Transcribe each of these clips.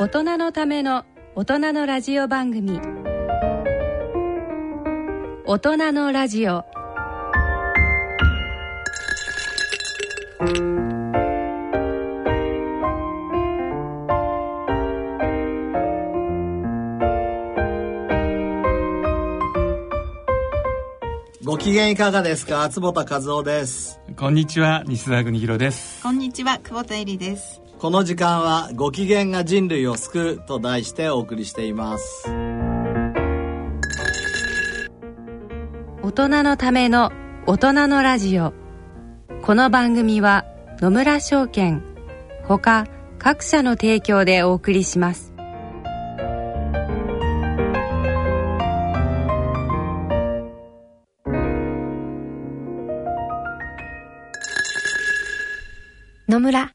大人のための大人のラジオ番組。大人のラジオ。ご機嫌いかがですか？坪田和夫です。こんにちは西澤邦弘です。こんにちは久保田恵里ですこの時間はご機嫌が人類を救うと題してお送りしています。大人のための大人のラジオ。この番組は野村証券ほか各社の提供でお送りします。野村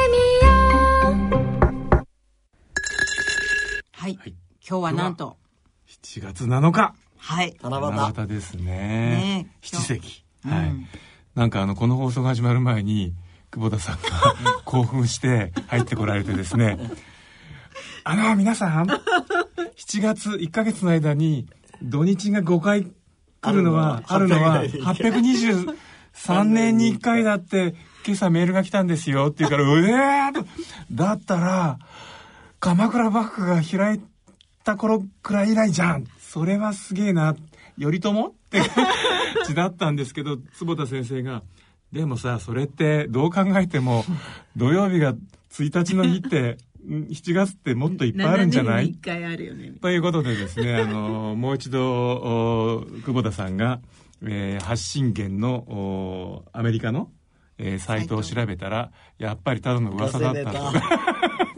はい、今日はなんと。7月7日。はい。七夕。七夕ですね。ねえ。七石うんはい、なんかあのこの放送が始まる前に久保田さんが 興奮して入ってこられてですね。あの皆さん。7月1ヶ月の間に土日が5回来るのはああるのはるのは823年に1回だって今朝メールが来たんですよって言うからうえーと。だったら鎌倉幕府が開いた頃くらい以来じゃん。それはすげえな。頼朝？って感じだったんですけど坪田先生が「でもさそれってどう考えても土曜日が1日の日って ん7月ってもっといっぱいあるんじゃない?」1回あるよね。ということでですね、あの、もう一度、お久保田さんが、えー発信源のおアメリカの、えーサイトを調べたら、やっぱりただの噂だったと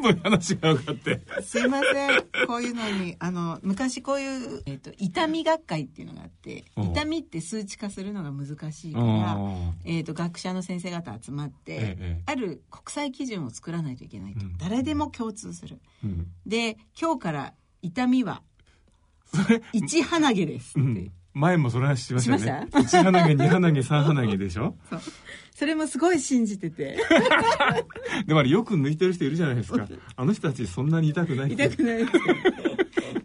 そういう話が分かって。すいません。こういうのにあの昔こういう、えっと痛み学会っていうのがあってうん。痛みって数値化するのが難しいかうん。ら、えっと学者の先生方集まって、ええある国際基準を作らないといけないと、うん。誰でも共通する。うん。で今日から痛みは一鼻毛ですって、うん前もその話しましたね。ま1鼻毛、2鼻毛、3鼻毛でしょ？そう。それもすごい信じてて。でもあれよく抜いてる人いるじゃないですか。あの人たちそんなに痛くない痛くない。ですよ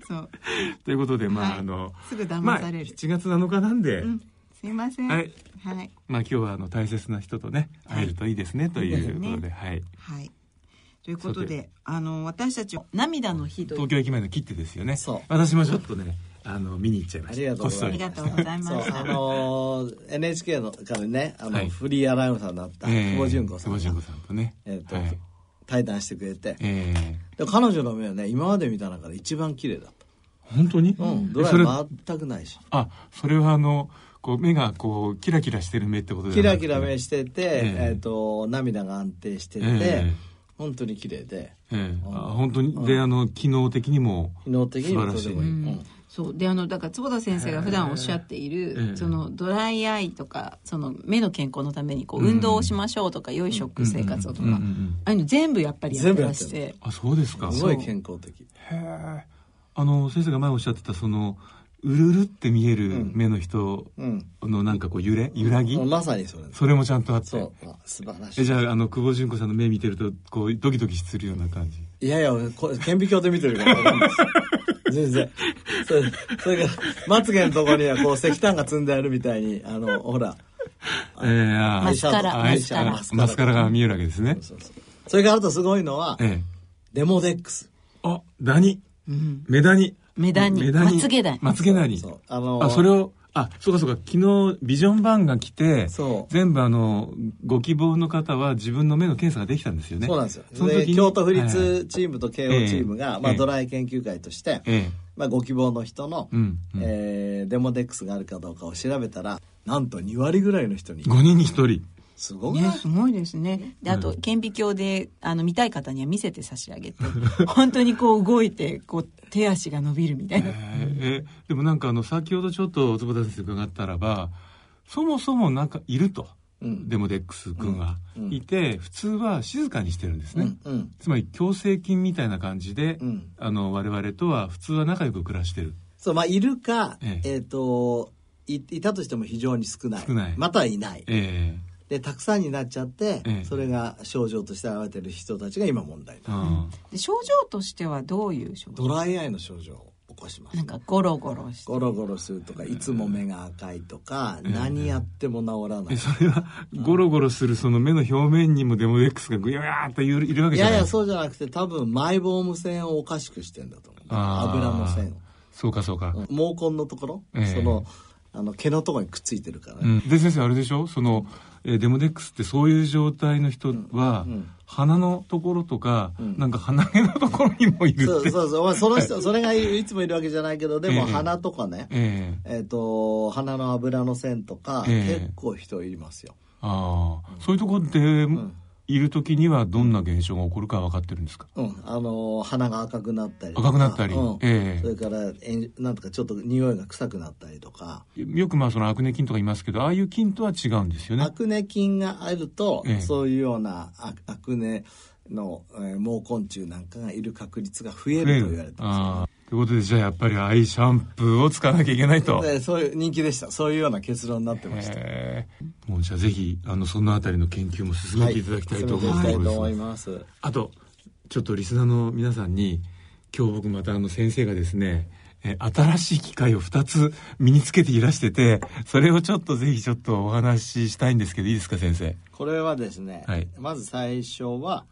そう。ということで、まあ、はい。あの、すぐ騙まあ、される、7月7日なんで、うん。すいません。はい。はい。まあ今日はあの大切な人とね、会えるといいですね、ということで、はい。はい。ということさで、あの私たち涙の日と東京駅前の切手ですよね。そう。私もちょっっとね、あの、見に行っちゃいました。ありがとうございます。ありがとうございまそうした。あのー NHK のからねあの、はい。フリーアナウンサーになったええ。久保純子さんが、久保純子さんとね。えっとはい。対談してくれて。ええ。で彼女の目はね今まで見た中で一番綺麗だっ本当に？た、うん、ドライ全くないし。あ、それはあの、こう、目がこう、キラキラしてる目ってことでキラキラ目してて、ええ。えっと涙が安定してて、え本当に綺麗で。ええ。えあ本当に、で、あの、機能的にも、機能的にもとてもいい、素晴らしい。うんそうであのだから坪田先生が普段おっしゃっている、ええそのドライアイとかその目の健康のためにこううん運動をしましょうとか、良い食生活をとか、うんうんうんああいうの全部やっぱりやってらしてあ、そうですか。すごい健康的へえ。あの、先生が前おっしゃってた、その、うるるって見える目の人うんのなんかこう、揺れ、揺らぎまさにそれそれもちゃんとあって。そうあ素晴らしいえじゃああの久保純子さんの目見てるとこうドキドキするような感じいやいやこ顕微鏡で見てるから全然。それそれからまつげのところにはこう石炭が積んであるみたいにあのほら。えー、あマスカラ。あマスカラ。マスカラが見えるわけですね。そうそうそれからあとすごいのはええ。デモデックス。あダニ。うん。メダニ。メダニ。メダニ。まつげダニ。まつげダニ。そう。あのあそれをあそうかそうか。昨日ビジョンバンが来て全部あのご希望の方は自分の目の検査ができたんですよね。そうなんですよ。その時京都府はい立チームと慶応チームが、まあ、ええ。ドライ研究会として、えまあ、ご希望の人の、うんうん。えーデモデックスがあるかどうかを調べたらなんと2割ぐらいの人に。え5人に1人すごい、ね、すごいですね。で、あと、顕微鏡で、あの、見たい方には見せて差し上げて、本当にこう動いて、こう、手足が伸びるみたいな。ええでもなんかあの先ほどちょっと坪田先生伺ったらばそもそもなんかいると、うん。デモデックス君がうん。いて、普通は静かにしてるんですね、うんうん。つまり共生菌みたいな感じで、うん。あの我々とは普通は仲良く暮らしてる。そうまあいるかええ。えっ、といいたとしても非常に少ない。少ない。またはいない。ええでたくさんになっちゃって、ええ。それが症状として現れてる人たちが今問題だ。あで症状としてはどういう症状？ドライアイの症状を起こします。なんかゴロゴロして。ゴロゴロするとかいつも目が赤いとか、何やっても治らない、えそれはゴロゴロするその目の表面にもデモデックスがグヤーっといるいるわけいじゃない。やいやそうじゃなくて多分マイボーム腺をおかしくしてんだと思う。油の線を。そうかそうか、毛根のところ、ええ。そのあの毛のところにくっついてるから、うん、で先生あれでしょ？その、えーデモデックスってそういう状態の人は、うん。うん。鼻のところとか、ん。なんか鼻毛のところにもいるってそう。そうそう、まあ、その人それがいつもいるわけじゃないけどでもええ。鼻とかね、ええ。えっと鼻の油の線とか、ええ。結構人いますよ。ああ、そういうところで、いる時にはどんな現象が起こるか分かってるんですか？うん、あの鼻が赤くなったり赤くなったり。うん。ええ。それからえんなんとかちょっと匂いが臭くなったりとか、よくまあそのアクネ菌とか言いますけどああいう菌とは違うんですよね。アクネ菌があると、ええ。そういうようなアアクネの、えー毛根虫なんかがいる確率が増えると言われてます、ということでじゃあやっぱりアイシャンプーを使わなきゃいけないと。でそういう人気でした。そういうような結論になってました。ええもうじゃあぜひあのそのあたりの研究も進めていただきたいと思い、進めていと思います、あとちょっとリスナーの皆さんに今日僕またあの先生がですねえー新しい機械を2つ身につけていらしててそれをちょっとぜひちょっとお話ししたいんですけどいいですか先生？これはですね、はい。まず最初は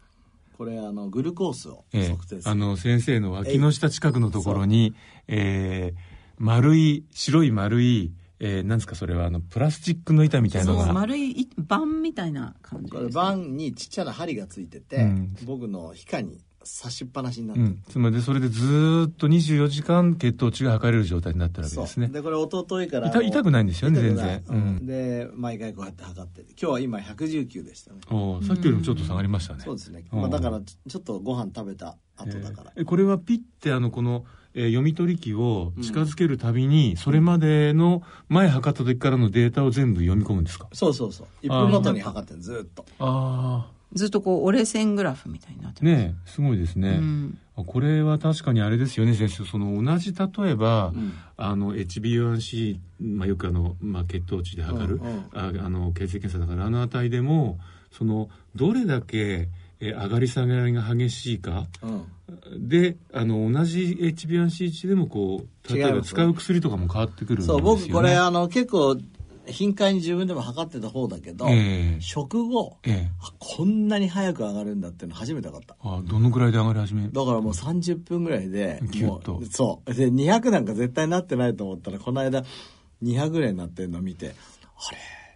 これあのグルコースをえ測定する、えあの先生の脇の下近くのところに、えー丸い白い丸い、えーなんですかそれはあのプラスチックの板みたいなそうのが丸いい板みたいな感じこれです、バンにちっちゃな針がついてて、うん。僕の皮下に差しっぱなしになって。る、うん、つまりでそれでずーっと24時間血糖値が測れる状態になってるわけですね。でこれ一昨日から痛痛くないんですよね全然。うん。で毎回こうやって測ってて。今日は今119でしたね。おーさっきよりもちょっと下がりましたね、そうですね、うん。まあ、だからちちょっとご飯食べた後だから、えーこれはピッてあのこの、えー読み取り機を近づけるたびに、それまでの前測った時からのデータを全部読み込むんですか？そうそうそう。1分ごとに測ってるずーっと。あずっとこう折れ線グラフみたいになってます。あねえすごいですね、うん。あこれは確かにあれですよね先生。その同じ例えば、ん。あの HbA1c、まあ、よくあの、まあ、血糖値で測る、うんうん。ああの血液検査だからあの値でもそのどれだけえ上がり下がりが激しいかうん。であの同じ HbA1c 値でもこう例えば使う薬とかも変わってくるんですよ、そうね、僕これあの結構頻回に自分でも測ってた方だけど、ええ。食後ええ。あこんなに早く上がるんだっていうの初めて分かった。あどのぐらいで上がり始め？るだからもう30分ぐらいでもキュッと。うそう。で200なんか絶対なってないと思ったらこの間200ぐらいになってるのを見て。あ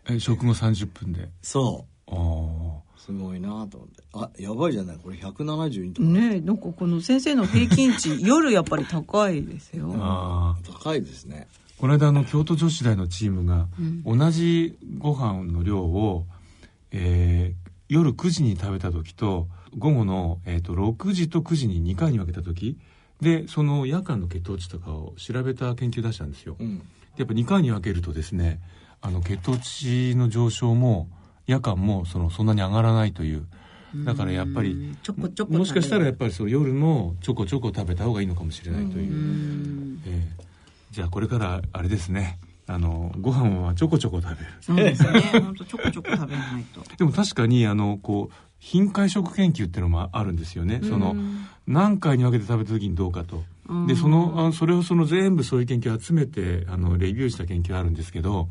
れ？え食後30分で？そああうすごいなと思って。あやばいじゃない？これ172とか、ねえなんかこの先生の平均値夜やっぱり高いですよ。ああ高いですねこの間あの京都女子大のチームが同じご飯の量を、えー夜9時に食べた時と午後の、えー、と6時と9時に2回に分けた時でその夜間の血糖値とかを調べた研究出したんですよ。うん。でやっぱ2回に分けるとですねあの血糖値の上昇も夜間もそのそんなに上がらないという。だからやっぱりちょこちょこもしかしたらやっぱりその夜もちょこちょこ食べた方がいいのかもしれないという。ええじゃあこれからあれですね。あのご飯はちょこちょこ食べる。そうですね。本当ちょこちょこ食べないと。でも確かにあのこう頻回食研究っていうのもあるんですよね、その何回に分けて食べた時にどうかと、でそのあそれをその全部そういう研究を集めてあのレビューした研究あるんですけど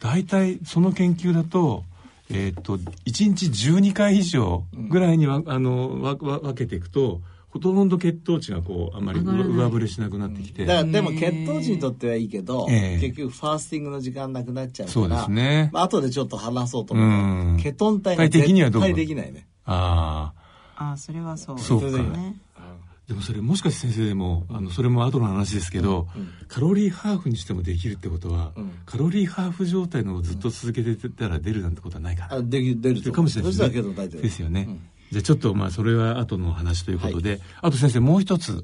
大体その研究だとえーっと1日12回以上ぐらいにわ、あのわわ分けていくとほとんど血糖値がこうあんまり上振れしなくなってきて、だからでも血糖値にとってはいいけど、ええ。結局ファースティングの時間なくなっちゃうからそうですね。まあ後でちょっと話そうと思ううん。けどケトン体が体的にはどう絶対できないね。ああああそれはそうそうか。ですねでもそれもしかして先生でもあのそれも後の話ですけど、カロリーハーフにしてもできるってことは、ん。カロリーハーフ状態のをずっと続けてたら出るなんてことはないかな、あでき出ると。かもしれないそしたらケトン体出るですよね、うんじゃあちょっとまあそれは後の話ということで、あと先生もう一つ、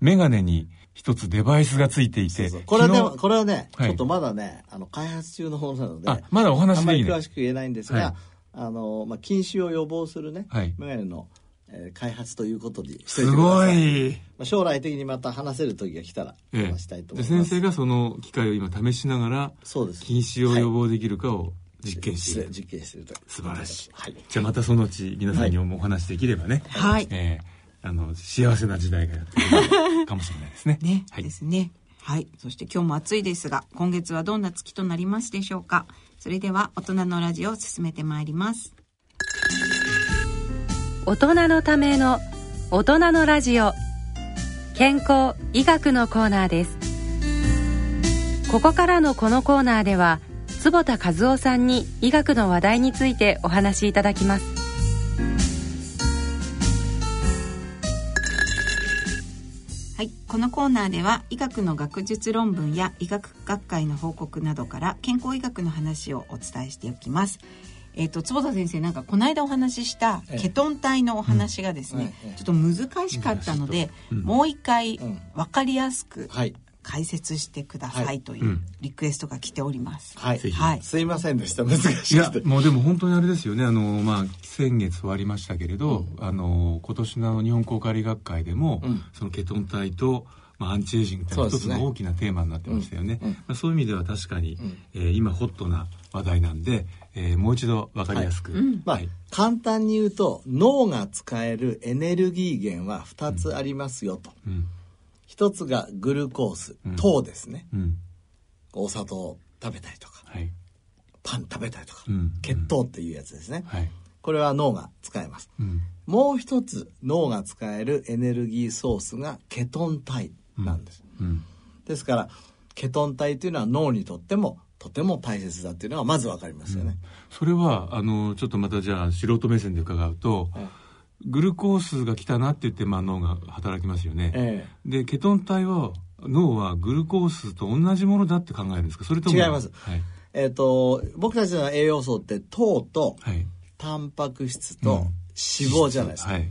メガネに一つデバイスがついていてそうこれはねこれはね、はい。ちょっとまだねあの開発中のものなのであまだお話あんまでいいねり詳しく言えないんですが、はい。あのまあ、近視を予防するね、はい。メガネの、えー開発ということですごい。まあ、将来的にまた話せる時が来たらええ。話したいとで思います、先生がその機械を今試しながらそうです。近視を予防できるかを実験して実験してると。素晴らしい、はい。じゃあまたそのうち皆さんにお話できればね、はい。えーあの幸せな時代がやってくるかもしれないですね。ね、はい。ですね。はい。そして今日も暑いですが今月はどんな月となりますでしょうか？それでは大人のラジオを進めてまいります。大人のための大人のラジオ。健康医学のコーナーです。ここからのこのコーナーでは坪田和夫さんに医学の話題についてお話しいただきます。はい、このコーナーでは医学の学術論文や医学学会の報告などから健康医学の話をお伝えしておきます。えっ、と坪田先生なんかこの間お話ししたええ。ケトン体のお話がですね、うん。ええちょっと難しかったので、うん。もう一回うんわかりやすくはい解説してくださはい。いといううん。リクエストが来ております。はい、はい。すいませんでした。難しいやもうでも本当にあれですよね。あのまあ先月終わりましたけれど、あの今年の日本公開理学会でも、うん。そのケトン体と、まあ、アンチエイジングって一つの大きなテーマになってましたよね、うん。うんまあ、そういう意味では確かに、ん。えー今ホットな話題なんで、えーもう一度分かりやすく、まあ、はい。簡単に言うと脳が使えるエネルギー源は2つありますよと、うん一つがグルコースうん。糖ですね、うん。お砂糖を食べたりとかはい。パン食べたりとか、うん。血糖っていうやつですね、はい。これは脳が使えます。うん。もう一つ脳が使えるエネルギーソースがケトン体なんです、うん。ですからケトン体というのは脳にとってもとても大切だっていうのがまず分かりますよね、それはあのちょっとまたじゃあ素人目線で伺うと、はいグルコースが来たなって言って、まあ、脳が働きますよね、えでケトン体は脳はグルコースと同じものだって考えるんですか？それとも？違います。はい。ええっと僕たちの栄養素って糖とはい。タンパク質とうん。脂肪じゃないですか、はい。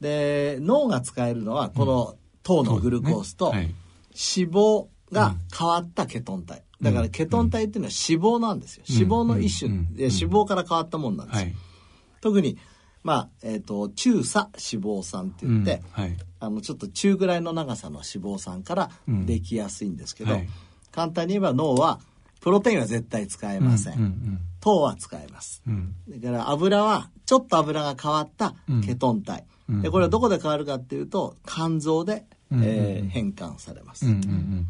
で脳が使えるのはこの糖のグルコースとはい。脂肪が変わったケトン体。だからケトン体っていうのは脂肪なんですよ。脂肪の一種、うん。で脂肪から変わったもんなんですよ、はい。特にまあえっ、と中鎖脂肪酸って言って、うんはい。あのちょっと中ぐらいの長さの脂肪酸からうん。できやすいんですけど、はい。簡単に言えば脳はプロテインは絶対使えません、うんうん糖は使えます。うん。だから油はちょっと油が変わったケトン体、うん。でこれはどこで変わるかっていうと肝臓で、うん。えー変換されます、うんうんうん。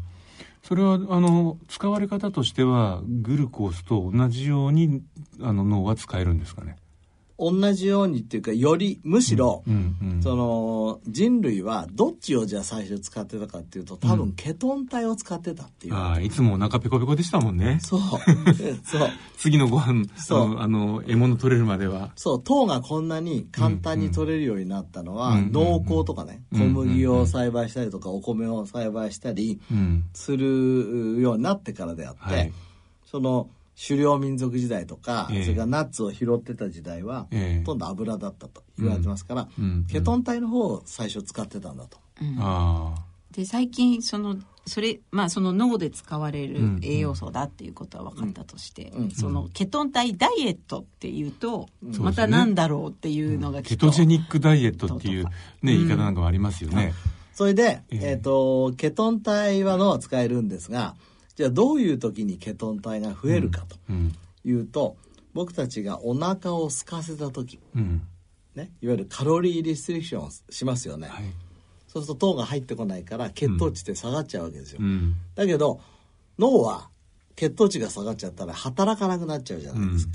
それはあの使われ方としてはグルコースと同じようにあの脳は使えるんですかね？同じようにっていうかよりむしろ、うんうん。その人類はどっちをじゃあ最初使ってたかっていうと多分ケトン体を使ってたっていう、ああいつもお腹ペコペコでしたもんね。そう。そう。次のご飯そう。あの獲物取れるまでは。そう。糖がこんなに簡単に取れるようになったのは、うん農耕とかね、うん。小麦を栽培したりとかお米を栽培したりうん。するようになってからであって、はい。その狩猟民族時代とか、ええ。それからナッツを拾ってた時代は、ええ。ほとんど油だったと言われてますから、うん。うん。ケトン体の方を最初使ってたんだと。ああ。で最近そのそれまあその脳で使われうん。る栄養素だっていうことは分かったとして、うん。そのケトン体ダイエットっていうと、ん。またなんだろうっていうのがきケトジェニックダイエットっていうね言い方なんかもありますよね。それで、ええ。えっ、と、ケトン体は脳は使えるんですが、じゃあどういう時にケトン体が増えるかとうん。いうと、僕たちがお腹を空かせた時、うん。ね、いわゆるカロリーリストリクションをしますよね。はい。そうすると糖が入ってこないから血糖値って下がっちゃうわけですよ。うん。だけど脳は血糖値が下がっちゃったら働かなくなっちゃうじゃないですか。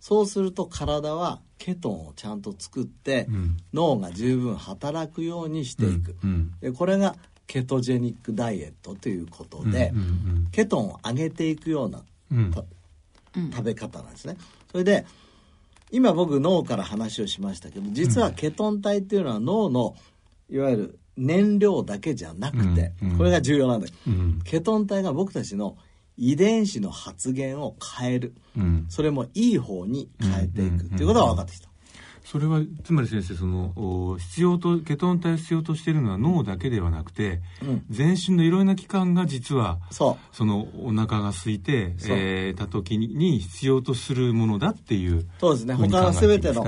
そうすると体はケトンをちゃんと作って、うん。脳が十分働くようにしていく、うん。でこれがケトジェニックダイエットということで、うんうんケトンを上げていくようなうん。た食べ方なんですね。それで今僕脳から話をしましたけど実はケトン体っていうのは脳のいわゆる燃料だけじゃなくて、うん。うん。これが重要なんだよ、うん。ケトン体が僕たちの遺伝子の発現を変える。うん。それもいい方に変えていくっていうことが分かってきた。それはつまり先生そのお必要とケトン体を必要としているのは脳だけではなくて、うん。全身のいろいろな器官が実はそのお腹が空いて、えーた時に必要とするものだっていうそうですね。他の全ての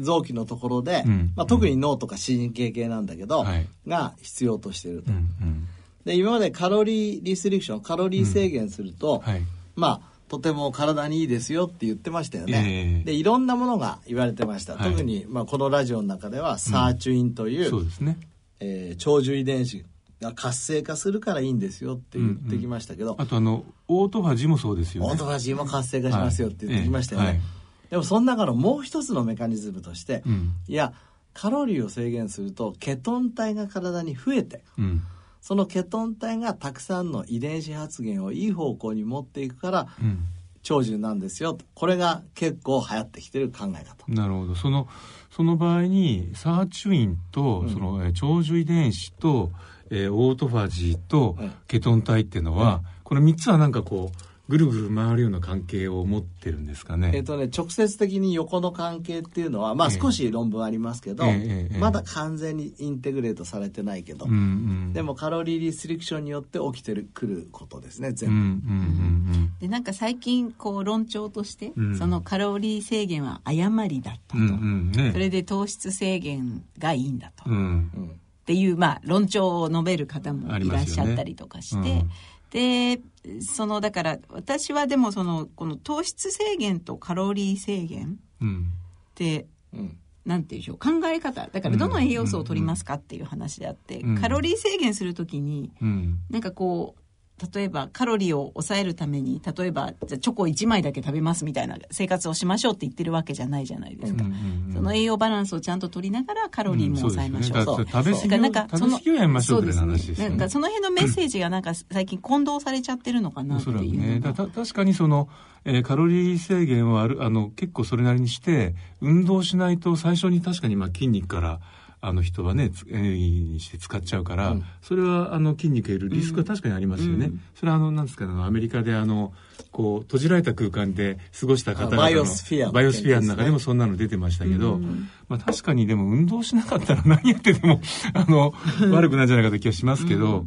臓器のところで、うん。まあ、特に脳とか神経系なんだけど、はい。が必要としていると、うんうん。で今までカロリーリストリクションカロリー制限すると、はい。まあとても体にいいですよって言ってましたよね、ええ。でいろんなものが言われてました、はい。特に、まあ、このラジオの中ではサーチュインという、そうですね。えー長寿遺伝子が活性化するからいいんですよって言ってきましたけど、あとあのオートファジーもそうですよね。オートファジーも活性化しますよって言ってきましたよね、はい。ええでもその中のもう一つのメカニズムとして、うん。いやカロリーを制限するとケトン体が体に増えてうんそのケトン体がたくさんの遺伝子発現をいい方向に持っていくからうん。長寿なんですよこれが結構流行ってきてる考え方。なるほど。そのその場合にサーチュインと、そのえー長寿遺伝子と、えーオートファジーとうん。ケトン体っていうのは、この3つはなんかこうぐるぐる回るような関係を持ってるんですかね。えっ、とね直接的に横の関係っていうのはまあええ。少し論文ありますけど、ええええまだ完全にインテグレートされてないけど、うんうん、でもカロリーリストリクションによって起きてるくることですねうん全部、うんうん。でなんか最近こう論調として、うん。そのカロリー制限は誤りだったと、うんうんうんね。それで糖質制限がいいんだと、うん。うん。っていう、まあ、論調を述べる方もいらっしゃったりとかして、でそのだから私はでもそのこの糖質制限とカロリー制限うんってうんなんていうんでしょう考え方。だからどの栄養素を取りますかっていう話であって、うん。カロリー制限するときにうん。なんかこう例えばカロリーを抑えるために例えばじゃあチョコ1枚だけ食べますみたいな生活をしましょうって言ってるわけじゃないじゃないですか、うんうんその栄養バランスをちゃんと取りながらカロリーも抑えましょう,、そうですよね。だから食べ食べ過ぎをやめましょうっていう話ですよね。なんかその辺のメッセージがなんか最近混同されちゃってるのかなおっていうね。だた確かにその、えーカロリー制限はあるあの結構それなりにして運動しないと最初に確かにまあ筋肉からあの人はねつエネルギーにして使っちゃうから、うん。それはあの筋肉がいるリスクは確かにありますよね、うん。それはあのなんですかねあのアメリカであのこう閉じられた空間で過ごした方々のあバイオスフィアのバイオスフィアの中でもそんなの出てましたけど、まあ、確かにでも運動しなかったら何やっててもあの悪くないんじゃないかという気がしますけど、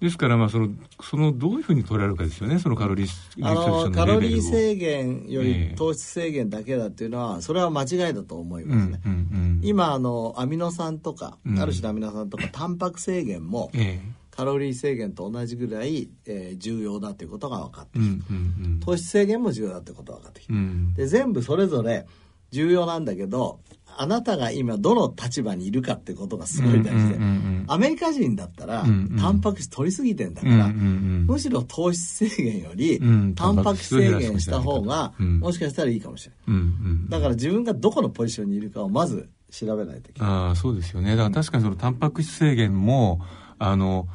ですからまあそのそのどういうふうに取られるかですよねそのカロリーあのカロリー制限よえりえ糖質制限だけだっていうのはそれは間違いだと思いうんますね、うんうん今あのアミノ酸とか、うん。ある種のアミノ酸とか タンパク制限もえカロリー制限と同じぐらい、えー重要だということが分かってえうんうん糖質制限も重要だってことが分かってきた。うんうん。で全部それぞれ重要なんだけどあなたが今どの立場にいるかってことがすごい大事で、うんうんうんうん。アメリカ人だったら、うんうん。タンパク質取りすぎてんだから、うんうんうん。むしろ糖質制限より、うんタンパク質制限した方が、うん。もしかしたらいいかもしれない。うんうんだから自分がどこのポジションにいるかをまず調べないといけない。ああそうですよね。だから確かにそのタンパク質制限もあの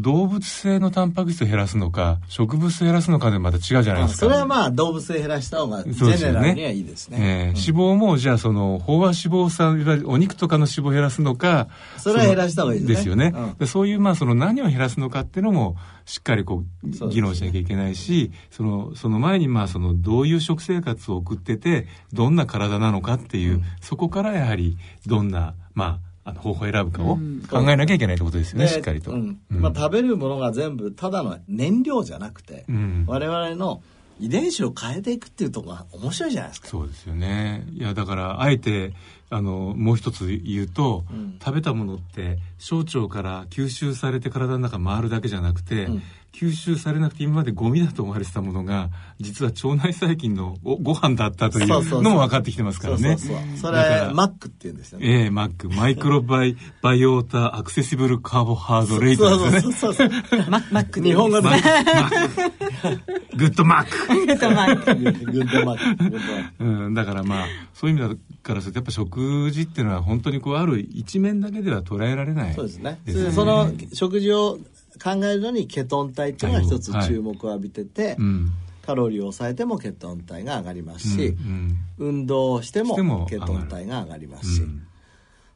動物性のタンパク質を減らすのか植物性を減らすのかでまた違うじゃないまあですか。それはまあ動物性減らした方がジそうですよね。ェネラルにはいいですね。えー脂肪もじゃあその飽和脂肪酸いわゆるお肉とかの脂肪を減らすのかそれは減らした方がいいですね。ですよね、うん。でそういうまあその何を減らすのかっていうのもしっかりこう議論しなきゃいけないしそのその前にまあそのどういう食生活を送っててどんな体なのかっていう、そこからやはりどんなまああの方法を選ぶかを考えなきゃいけないってことですよね、でしっかりと。うんうんまあ、食べるものが全部ただの燃料じゃなくて、うん我々の遺伝子を変えていくっていうところが面白いじゃないですか。そうですよね。いや、だから、あえてあのもう一つ言うと、うん食べたものって小腸から吸収されて体の中回るだけじゃなくて、うん吸収されなくて今までゴミだと思われてたものが実は腸内細菌のごご飯だったというのも分かってきてますからね。そうそうそう。そだかられ MACって言うんですよね。ええ MAC。microbi biota accessible carbohydrateですよね。そうそうそう マ MACで日本語で。 MAC MAC。good MAC。good MAC。good MAC。うん、だからまあそういう意味からするとやっぱ食事っていうのは本当にこうある一面だけでは捉えられないそうですね。ですね。その食事を考えるのにケトン体っていうのが一つはい注目を浴びてて、うん。カロリーを抑えてもケトン体が上がりますし、うん運動をしてももケトン体が上がりますし、うん。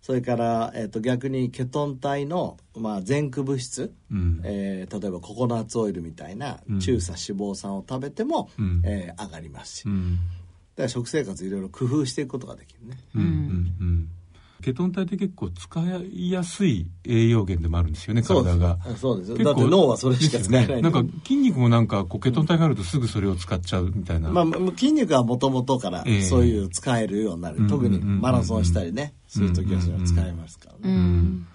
それから、えっと逆にケトン体の、まあ、前駆物質、うん。えー例えばココナッツオイルみたいなうん。中鎖脂肪酸を食べても、うん。えー上がりますし、だうん。から食生活いろいろ工夫していくことができるね。うんうんうんケトン体って結構使いやすい栄養源でもあるんですよね体が。そうです。よ結構だって脳はそれしか使えない。ですよね。なんか筋肉もなんかこうケトン体があるとすぐそれを使っちゃうみたいな、まあ、筋肉はもともとからええ。そういう使えるようになる、うん特にマラソンしたりね、する時はそれは使えますからね、うん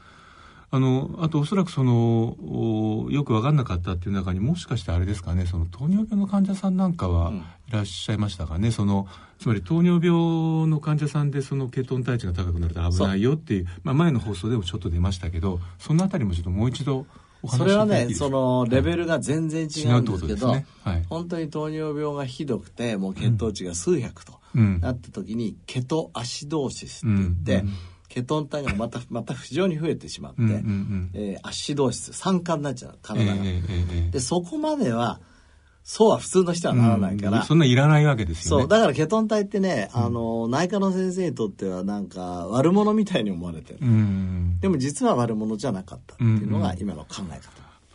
あのあとおそらくそのおよく分かんなかったっていう中にもしかしてあれですかねその糖尿病の患者さんなんかはいらっしゃいましたかね、そのつまり糖尿病の患者さんでそのケトン体値が高くなると危ないよっていうまあ、前の放送でもちょっと出ましたけどそのあたりもちょっともう一度それはい。ねそのレベルが全然違うんですけどはい。本当に糖尿病がひどくてもう血糖値が数百とうん。なった時にケトアシドーシスって言って、うん。うんケトン体がまたまた非常に増えてしまって、うんうんうん。えーアシドーシス酸化になっちゃうええ体が、ええええでそこまではそうは普通の人はならないから、うんそんないらないわけですよね。そうだからケトン体ってね、あの内科の先生にとってはなんか悪者みたいに思われてる、うん。でも実は悪者じゃなかったっていうのがうん今の考え方、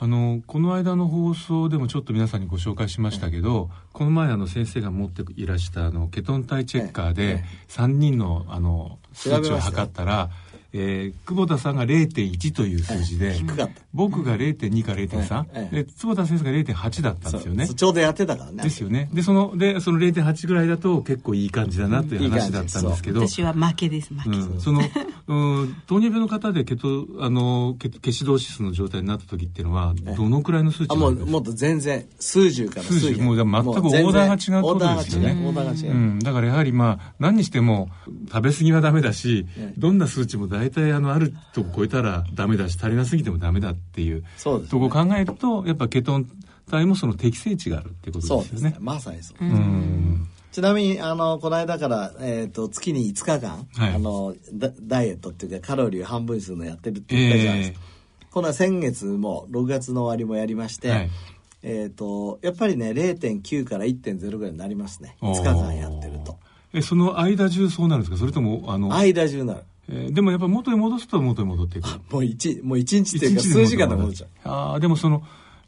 あのこの間の放送でもちょっと皆さんにご紹介しましたけど、この前あの先生が持っていらしたあのケトン体チェッカーえでえ3人のあの数値を測ったら、えー久保田さんが0.1という数字で、低かった。僕が0.2か0.3、ええ。で坪田先生が0.8だったんですよね。ちょうどやってたからね。ですよね。で、その、で、その0.8ぐらいだと結構いい感じだなという話だったんですけど、私は負けです負け、うん、その、うん、糖尿病の方でケト、あの、ケケシドーシスの状態になった時っていうのは、どのくらいの数値あもうもっと全然数十から数十。もうじゃあ全くオーダーが違うってことですよね。オーダーが違う。だからやはりまあ何にしても食べ過ぎはダメだし、ええ。どんな数値も大体あのあるとこ超えたらダメだし足りなすぎてもダメだっていうそうですね。とこを考えるとやっぱケトン体もその適正値があるっていうことそうですね。ですよね。まさにそう、うんちなみにあのこの間から、えー、と月に5日間、はい。あのダダイエットっていうかカロリーを半分にするのやってるって言ったじゃないですか、この先月も6月の終わりもやりまして、はい。えっ、とやっぱりね0.9から1.0ぐらいになりますね。5日間やってると。えその間中そうなるんですか？それともあの、間中なる。えーでもやっぱ元に戻すと元に戻っていく。もう一もう一日っていうか数時間で戻っちゃう。ああでもその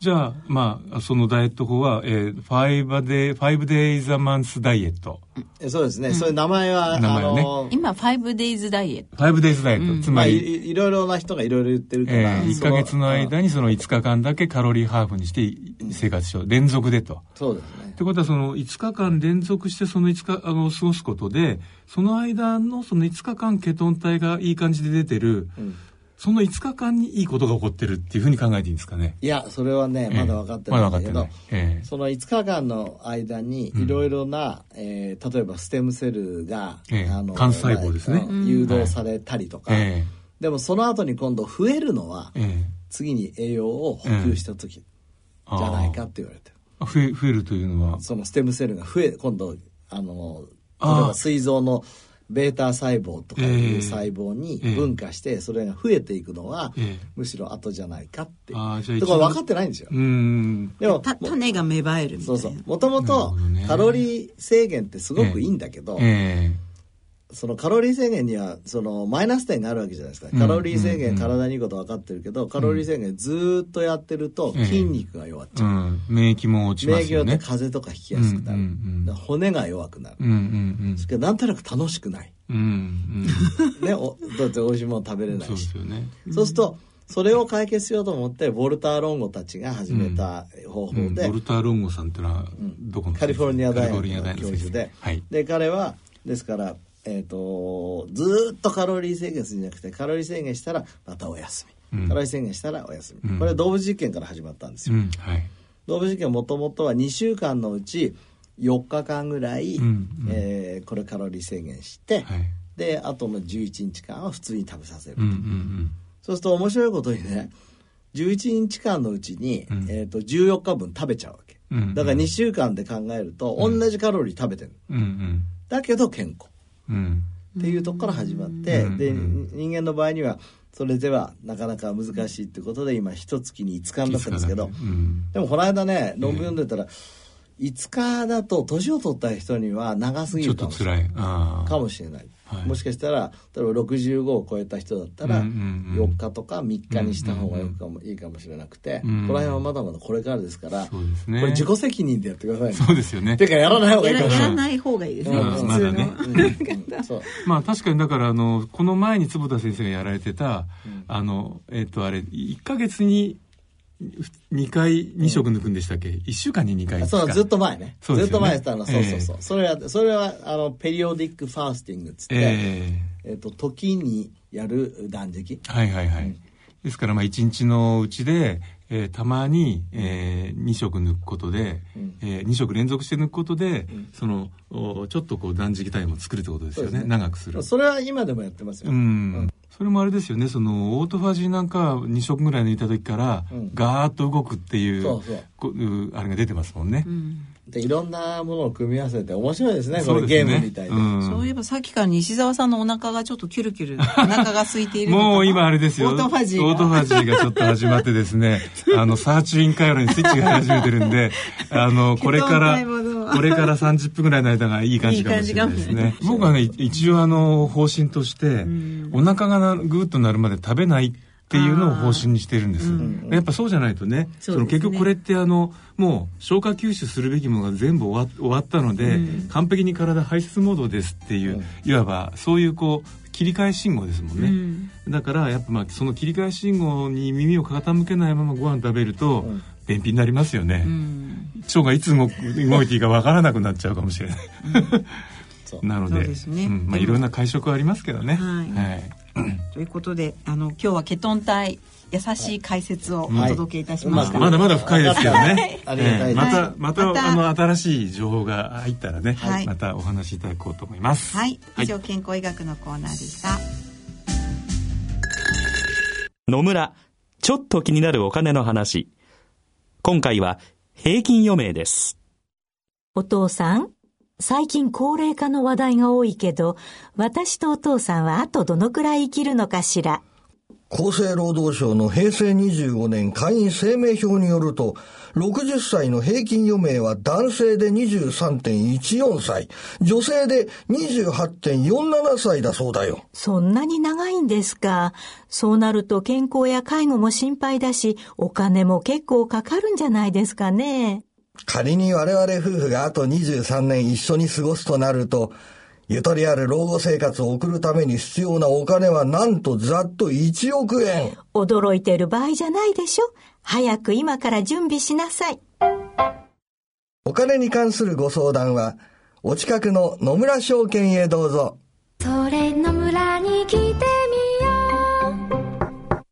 じゃあまあそのダイエット法は、えー、5 day, 5 days a month ダイエット。えそうですね、そういう名前は名前はね。あの今 5days ダイエット。5 days ダイエット、つまあ、まり、いいろいろな人がいろいろ言ってるから、えー、1そのヶ月の間にその5日間だけカロリーハーフにして生活しよう。連続でと。そうですね。ってことはその5日間連続してその5日あの過ごすことでその間のその5日間ケトン体がいい感じで出てる、んその5日間にいいことが起こってるっていうふうに考えていいんですかね？いやそれはねええ。まだ分かってないんだけど、まだ分かってない。ええ。その5日間の間にいろいろな、えー例えばステムセルが、ええ。幹細胞ですね。まあ誘導されたりとか、えでもその後に今度増えるのは、ええ。え次に栄養を補給した時じゃないかって言われてる、あ増え増えるというのは？そのステムセルが増え今度あの例えああば膵臓のベータ細胞とかいええ。う細胞にええ。分化してそれが増えていくのは、ええ。むしろ後じゃないかって。いうああじゃあだから分かってないんですよ、でもた種が芽生えるみたいな。そうそう。もともとカロリー制限ってすごくいいんだけど、えそのカロリー制限にはそのマイナス点があるわけじゃないですか、うん。カロリー制うんうん。限体にいいこと分かってるけど、カロリー制限ずーっとやってるとええ筋肉が弱っちゃう、うん、免疫も落ちま免疫ってすよね。風邪とかひきやすくなる、うんうんうん。骨が弱くなる、うんうんそれからなんとなく楽しくない、うん。うんね、おだって美味しいもの食べれうん。そうでないしすよね。そうするとそれを解決しようと思ってボルターロンゴたちが始めた方法うん、で、ボルター・ロンゴさんっていうのはどこのカリフォルニア大カリフォルニア大学の教授で、はい。で彼はですからえっ、とずーっとカロリー制限するんじゃなくてカロリー制限したらまたお休み、うん。カロリー制限したらお休み、うん。これは動物実験から始まったんですよ、うん。はい。動物実験はもともとは2週間のうち4日間ぐらい、うんうん。えーこれカロリー制限して、はい。であとの11日間は普通に食べさせる、うんうんそうすると面白いことにね11日間のうちに、うん。えー、と14日分食べちゃうわけ。だから2週間で考えると同じカロリー食べてるだけど健康。うんっていうところから始まって、うん。でうん。人間の場合にはそれではなかなか難しいってことで今一月に5日になってるんですけど、うん。でもこの間ね論文読んでたら、5日だと年を取った人には長すぎるかもしれないもしかしたら例えば65を超えた人だったらうんうんうん。4日とか3日にした方がよくかも、いいかもしれなくて、うん。この辺はまだまだこれからですから、そうですね。これ自己責任でやってくださいね。そうですよね。てかやらない方がいやいかもしれない。らやらない方がいいですね、うん。まだね。まあ確かにだからあのこの前に坪田先生がやられてた、あのえっ、とあれ1か月に2回2食抜くんでしたっけ、1週間に2回そうずっと前ね。ね。ずっと前やったの。そうそうそう、それはそれはあのペリオディックファースティングっつって、ええ。っと時にやる断食。えはいはいはい、ですからまあ1日のうちで、えーたまに、えー、2食抜くことで、うん。えー、2食連続して抜くことで、そのおちょっとこう断食タイムを作るってことですよね。ね。長くする。それは今でもやってますよ、うん、それもあれですよね。そのオートファジーなんか2食ぐらい抜いた時から、うん。ガーッと動くっていうそうそう。こうあれが出てますもんね、うんでいろんなものを組み合わせて面白いですねこれそうですね。ゲームみたいで、うん。そういえばさっきから西澤さんのお腹がちょっとキュルキュル お腹が空いているのかな。もう今あれですよ。オートファジーが。オートファジーがちょっと始まってですね、あの、サーチュイン回路にスイッチが入り始めてるんで、あの、これから、これから30分ぐらいの間がいい感じかもしれないですね。僕はね、一応あの、方針として、お腹がなぐーっとなるまで食べないっていうのを方針にしてるんです。やっぱそうじゃないとね、ね。の結局これってあの、もう消化吸収するべきものが全部終わ終わったので、完璧に体排出モードですっていう、いわばそういうこう、切り替え信号ですもんね。うん。だからやっぱまあその切り替え信号に耳を傾けないままご飯食べるとん。便秘になりますよね、うん。腸がいつ動く動いていいかわからなくなっちゃうかもしれない、そう。なのでそうん。まあ、いろんな会食はありますけどね。はいということであの今日はケトン体優しい解説をお届けいたしました、はいまだまだ深いですけどね、またはい。また,、また。あの新しい情報が入ったらね、はい。またお話しいただこうと思います。はい。以上、健康医学のコーナーでした。野村、ちょっと気になるお金の話。今回は平均余命です。お父さん、最近高齢化の話題が多いけど、私とお父さんはあとどのくらい生きるのかしら？厚生労働省の平成25年会員生命表によると、60歳の平均余命は男性で23.14歳、女性で28.47歳だそうだよ。そんなに長いんですか？そうなると健康や介護も心配だし、お金も結構かかるんじゃないですかね。仮に我々夫婦があと23年一緒に過ごすとなると、ゆとりある老後生活を送るために必要なお金はなんとざっと1億円。驚いてる場合じゃないでしょ？早く今から準備しなさい。お金に関するご相談は、お近くの野村証券へどうぞ。それの村に来てみよう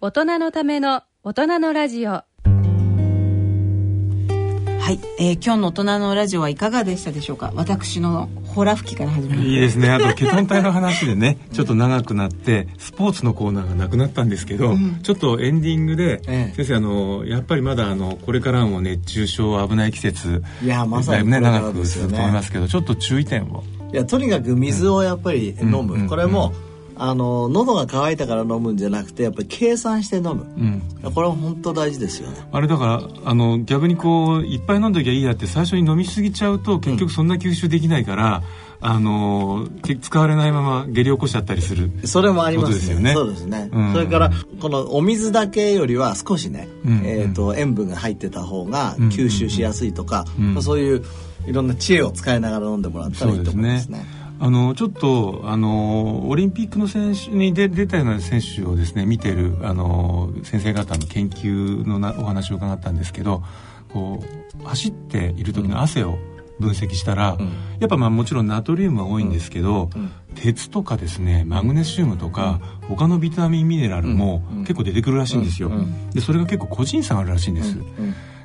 大人のための大人のラジオはい、えー今日の大人のラジオはいかがでしたでしょうか？私のホラ吹きから始まりいいですね。あと、ケトン体の話でね、ちょっと長くなって、スポーツのコーナーがなくなったんですけど、ちょっとエンディングで、ええ。先生、あの、やっぱりまだ、あの、これからも熱中症危ない季節、いやまさにこれから長くですよね。すると思いますけど、ちょっと注意点を。いやとにかく水をやっぱり飲む、うん。これも、あの喉が渇いたから飲むんじゃなくてやっぱり計算して飲む、うん。これは本当大事ですよね。あれだから、あの、逆にこう、いっぱい飲んどきゃいいやって最初に飲みすぎちゃうと、結局そんな吸収できないから、あの、け使われないまま下痢起こしちゃったりする。それもありますよね。そうですね、うん。それからこのお水だけよりは少しね、うん。えー、と塩分が入ってた方がうん。吸収しやすいとか、うん。まあそういういろんな知恵を使いながら飲んでもらったらいいと思いますね。あのちょっとあのオリンピックの選手に出出たような選手をですね見てるあの先生方の研究のなお話を伺ったんですけどこう走っている時の汗を分析したら、やっぱまあもちろんナトリウムは多いんですけど、鉄とかですねマグネシウムとか、他のビタミンミネラルも結構出てくるらしいんですよ、でそれが結構個人差があるらしいんです、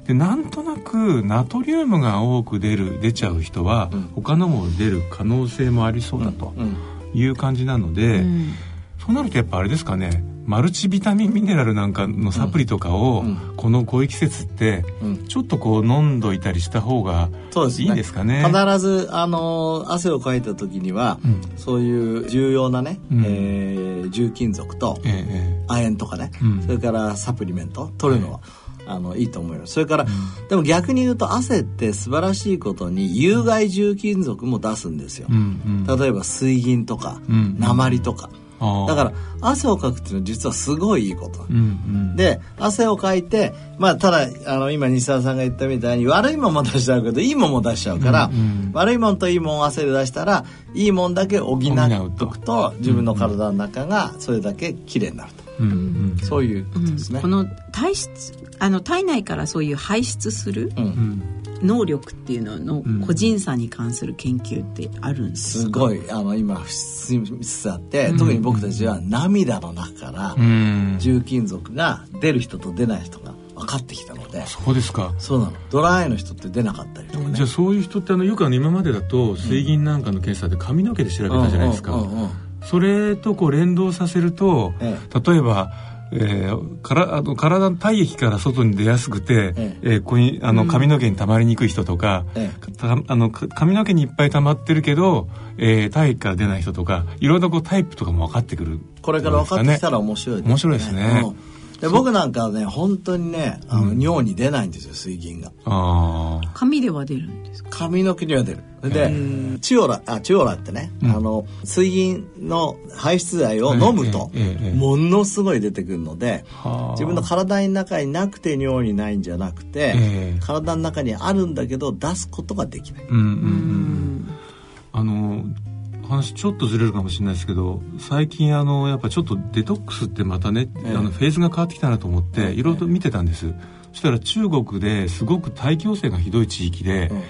でなんとなくナトリウムが多く出る出ちゃう人は、他のも出る可能性もありそうだという感じなので、そうなるとやっぱあれですかねマルチビタミンミネラルなんかのサプリとかを、このこういう季節って、ちょっとこう飲んどいたりした方がいいですかね？必ず、あのー汗をかいた時には、そういう重要なね、うん。えー重金属とええ亜鉛とかね、うん。それからサプリメント取るのは、あのいいと思います。それから、でも逆に言うと汗って素晴らしいことに有害重金属も出すんですよ、うんうん。例えば水銀とか、うん鉛とか。だから汗をかくっていうのは実はすごいいいこと、うんうん。で汗をかいてまあただあの今西澤さんが言ったみたいに悪いもんも出しちゃうけどいいもんも出しちゃうから、悪いもんといいもんを汗で出したらいいもんだけ補っとくと自分の体の中がそれだけ綺麗になると、うんうんそういうことですね。この体質あの体内からそういう排出するうん。能力っていうのの個人差に関する研究ってあるんですか、すごい。あの今進みつつあって、特に僕たちは涙の中からうん。重金属が出る人と出ない人が分かってきたのでそうですか。そうなの。ドライアイの人って出なかったりとかね。じゃあそういう人ってあのよくあの今までだと水銀なんかの検査で髪の毛で調べたじゃないですか、うんうんうんうんそれとこう連動させると、え例えば、えーからあの体の体液から外に出やすくて、ええ。ーここにあの髪の毛に溜まりにくい人とか、えたあのか髪の毛にいっぱい溜まってるけど、えー体液から出ない人とかいろんなこうタイプとかも分かってくるこれから分かってきたら面白いですね。面白いですね。うんで僕なんかはね本当にねあの、尿に出ないんですよ水銀が。髪では出るんですか？髪の毛には出る。でチオラあチオラってね、うん。あの水銀の排出剤を飲むと、ものすごい出てくるので、はあ。自分の体の中になくて尿にないんじゃなくて、ええ。体の中にあるんだけど出すことができない。うんうん。うん。あの話ちょっとずれるかもしれないですけど最近あのやっぱちょっとデトックスってまたね、ええ。あのフェーズが変わってきたなと思って、ええ。いろいろと見てたんです。そしたら中国ですごく大気汚染がひどい地域で、うん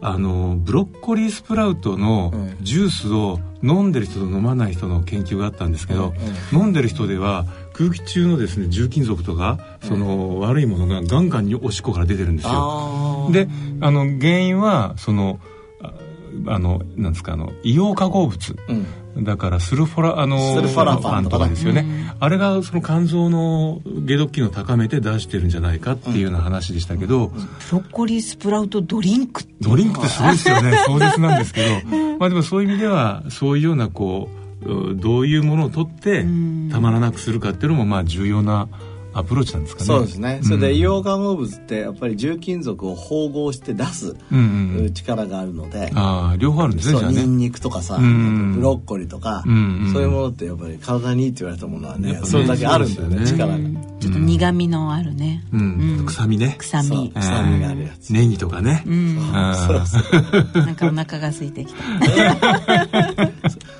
あのブロッコリースプラウトのええ。ジュースを飲んでる人と飲まない人の研究があったんですけど、え飲んでる人では空気中のですね重金属とかその悪いものがガンガンにおしっこから出てるんですよ。であの原因はそのああのなんですかあの硫黄化合物。うん。だからスルフォラあのスルフォラファンとか。ですよね、あれがその肝臓の解毒機能を高めて出してるんじゃないかっていうような話でしたけど、ブロッコリースプラウトドリンクってドリンクってすごいですよね。壮絶なんですけど。まあでもそういう意味ではそういうようなこううどういうものを取ってたまらなくするかっていうのもまあ重要なアプローチなんですかね。そうですね。それでうん硫黄化合物ってやっぱり重金属を縫合して出すうんうんうん。力があるので、ああ両方あるんですねじゃあね。そうニンニクとかさ、うんブロッコリーとか、うんうんそういうものってやっぱり体にいいって言われたものはねね。それだけあるんだよねそうですよ力が、ちょっと苦味のあるね、うん。臭みね。臭そうみ臭みがあるやつ、ネギとかね、うん。あー。なんかお腹が空いてきた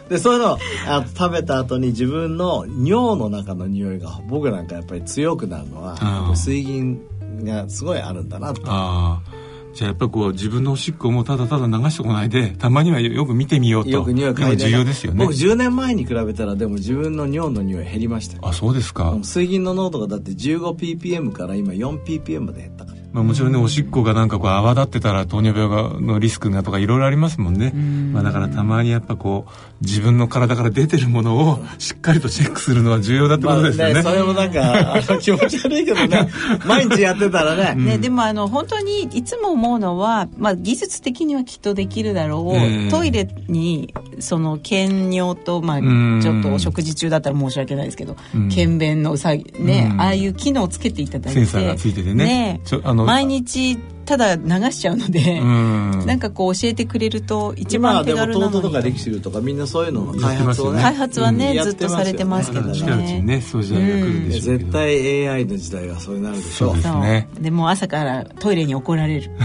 でそういうのをあ食べた後に自分の尿の中の匂いが僕なんかやっぱり強くなるのは、水銀がすごいあるんだなと。ああ。じゃあやっぱりこう自分のおしっこもただただ流してこないでたまにはよく見てみようと。よく匂い嗅いで重要ですよね。僕10年前に比べたらでも自分の尿の匂い減りましたよ。あそうですか、水銀の濃度がだって 15ppm から今 4ppm まで減ったからまあ、もちろんねおしっこがなんかこう泡立ってたら糖尿病がのリスクがとかいろいろありますもんね。まあ、だからたまにやっぱこう自分の体から出てるものをしっかりとチェックするのは重要だってことですよね,、まあそれもなんか あの気持ち悪いけどね。毎日やってたらね、ね、でもあの本当にいつも思うのは、まあ、技術的にはきっとできるだろう、うん。トイレにその検尿と、まあ、んちょっとお食事中だったら申し訳ないですけど、うん。検便のうさぎね、うんああいう機能をつけていただいてセンサーがついててねちょあの毎日ただ流しちゃうので、うん。なんかこう教えてくれると一番手軽なのに。トとかレキシルとかみんなそういうのの開発をね開発はね、うんずっとされてますけどまだ近いうちにねそういう時代が来るんでしょうけど、絶対 AI の時代はそうなるでしょそうですね。そう。でもう朝からトイレに怒られる。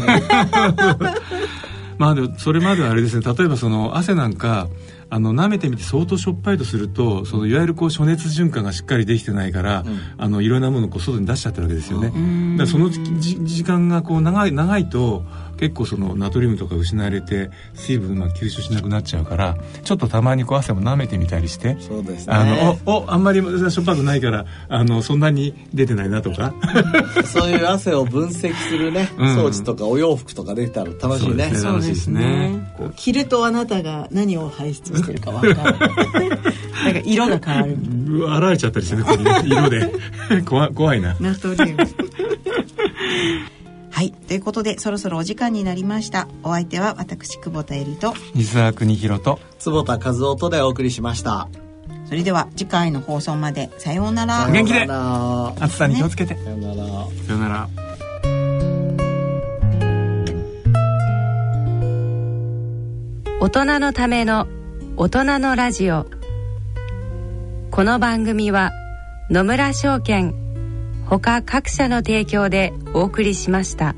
まあでもそれまではあれですね。例えばその汗なんかあの舐めてみて相当しょっぱいとするとそのいわゆるこう暑熱循環がしっかりできてないから、あのいろんなものをこう外に出しちゃってるわけですよね、だその時間がこう長い長いと結結構そのナトリウムとか失われて水分が吸収しなくなっちゃうからちょっとたまにこう汗も舐めてみたりしてそうですね。あのおおあんまりしょっぱくないからあのそんなに出てないなとか。そういう汗を分析するね、うん。装置とかお洋服とかできたら楽しいね。そうですね。楽しいですね。こう着るとあなたが何を排出してるか分かる なんか色が変わるうわ洗われちゃったりしてねこれね色で。怖怖いな。ナトリウムはい。ということでそろそろお時間になりました。お相手は私久保田恵里と西澤邦弘と坪田和夫とでお送りしました。それでは次回の放送までさようなら。元気でさよなら。暑さに気をつけて、さよなら。さよなら。大人のための大人のラジオ。この番組は野村証券他各社の提供でお送りしました。